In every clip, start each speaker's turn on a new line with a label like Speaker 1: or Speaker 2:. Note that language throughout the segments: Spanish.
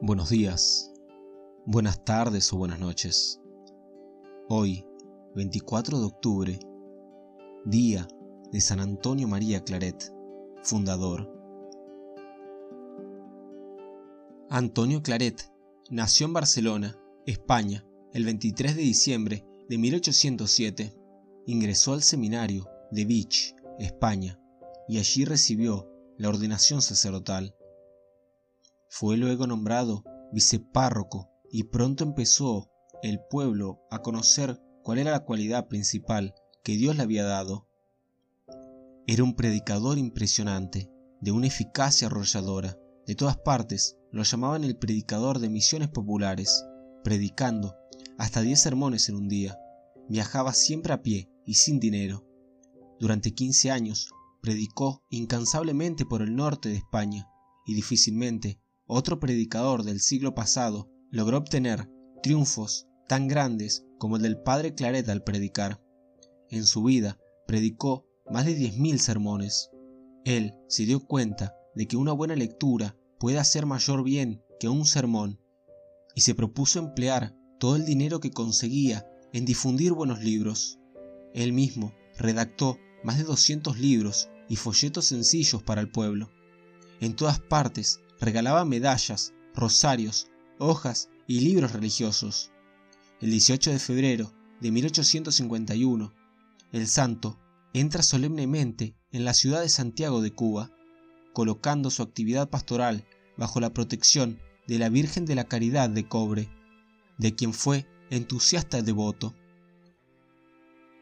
Speaker 1: buenos días, buenas tardes o buenas noches. Hoy, 24 de octubre, día de San Antonio María Claret, fundador. Antonio Claret nació en Barcelona, España, el 23 de diciembre de 1807. Ingresó al seminario de Vich, España, y allí recibió la ordenación sacerdotal. Fue luego nombrado vicepárroco y pronto empezó el pueblo a conocer cuál era la cualidad principal que Dios le había dado. Era un predicador impresionante, de una eficacia arrolladora. De todas partes lo llamaban el predicador de misiones populares, predicando hasta diez sermones en un día. Viajaba siempre a pie y sin dinero. Durante 15 años predicó incansablemente por el norte de España y difícilmente otro predicador del siglo pasado logró obtener triunfos tan grandes como el del padre Claret al predicar. En su vida predicó más de 10.000 sermones. Él se dio cuenta de que una buena lectura puede hacer mayor bien que un sermón y se propuso emplear todo el dinero que conseguía en difundir buenos libros. Él mismo redactó más de 200 libros y folletos sencillos para el pueblo. En todas partes regalaba medallas, rosarios, hojas y libros religiosos. El 18 de febrero de 1851, el santo entra solemnemente en la ciudad de Santiago de Cuba, colocando su actividad pastoral bajo la protección de la Virgen de la Caridad de Cobre, de quien fue entusiasta devoto.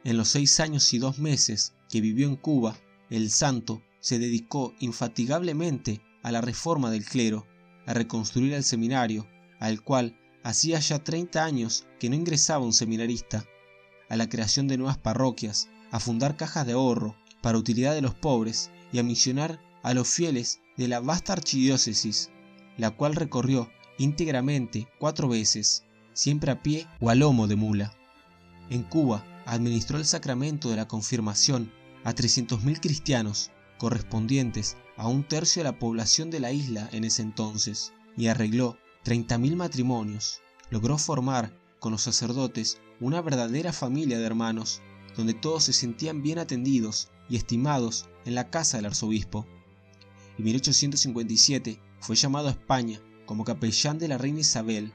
Speaker 1: En los seis años y dos meses que vivió en Cuba, el santo se dedicó infatigablemente a la reforma del clero, a reconstruir el seminario, al cual hacía ya 30 años que no ingresaba un seminarista, a la creación de nuevas parroquias, a fundar cajas de ahorro para utilidad de los pobres y a misionar a los fieles de la vasta archidiócesis, la cual recorrió íntegramente cuatro veces, siempre a pie o a lomo de mula. En Cuba administró el sacramento de la confirmación a 300.000 cristianos correspondientes a un tercio de la población de la isla en ese entonces, y arregló 30.000 matrimonios. Logró formar con los sacerdotes una verdadera familia de hermanos, donde todos se sentían bien atendidos y estimados en la casa del arzobispo. En 1857 fue llamado a España como capellán de la reina Isabel.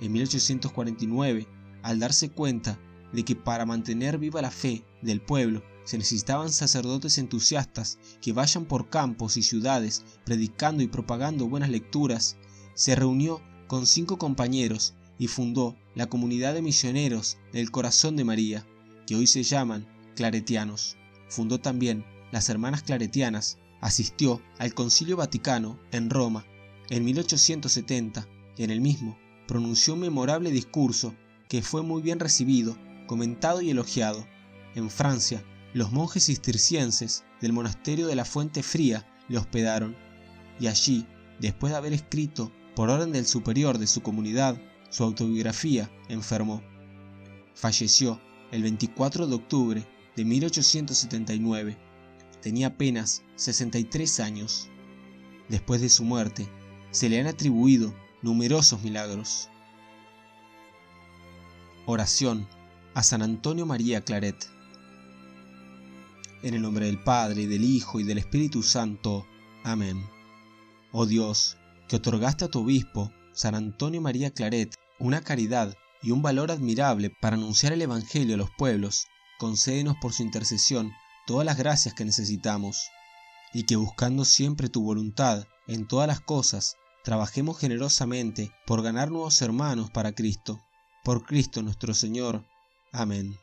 Speaker 1: En 1849, al darse cuenta de que para mantener viva la fe del pueblo se necesitaban sacerdotes entusiastas que vayan por campos y ciudades predicando y propagando buenas lecturas. Se reunió con cinco compañeros y fundó la comunidad de misioneros del corazón de María, que hoy se llaman claretianos. Fundó también las Hermanas Claretianas, asistió al Concilio Vaticano en Roma en 1870 y en el mismo pronunció un memorable discurso que fue muy bien recibido, comentado y elogiado. En Francia los monjes cistercienses del monasterio de la Fuente Fría le hospedaron, y allí, después de haber escrito, por orden del superior de su comunidad, su autobiografía, enfermó. Falleció el 24 de octubre de 1879. Tenía apenas 63 años. Después de su muerte, se le han atribuido numerosos milagros. Oración a San Antonio María Claret. En el nombre del Padre, del Hijo, y del Espíritu Santo. Amén. Oh Dios, que otorgaste a tu obispo, San Antonio María Claret, una caridad y un valor admirable para anunciar el Evangelio a los pueblos, concédenos por su intercesión todas las gracias que necesitamos, y que buscando siempre tu voluntad en todas las cosas, trabajemos generosamente por ganar nuevos hermanos para Cristo. Por Cristo nuestro Señor. Amén.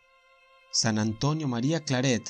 Speaker 1: San Antonio María Claret,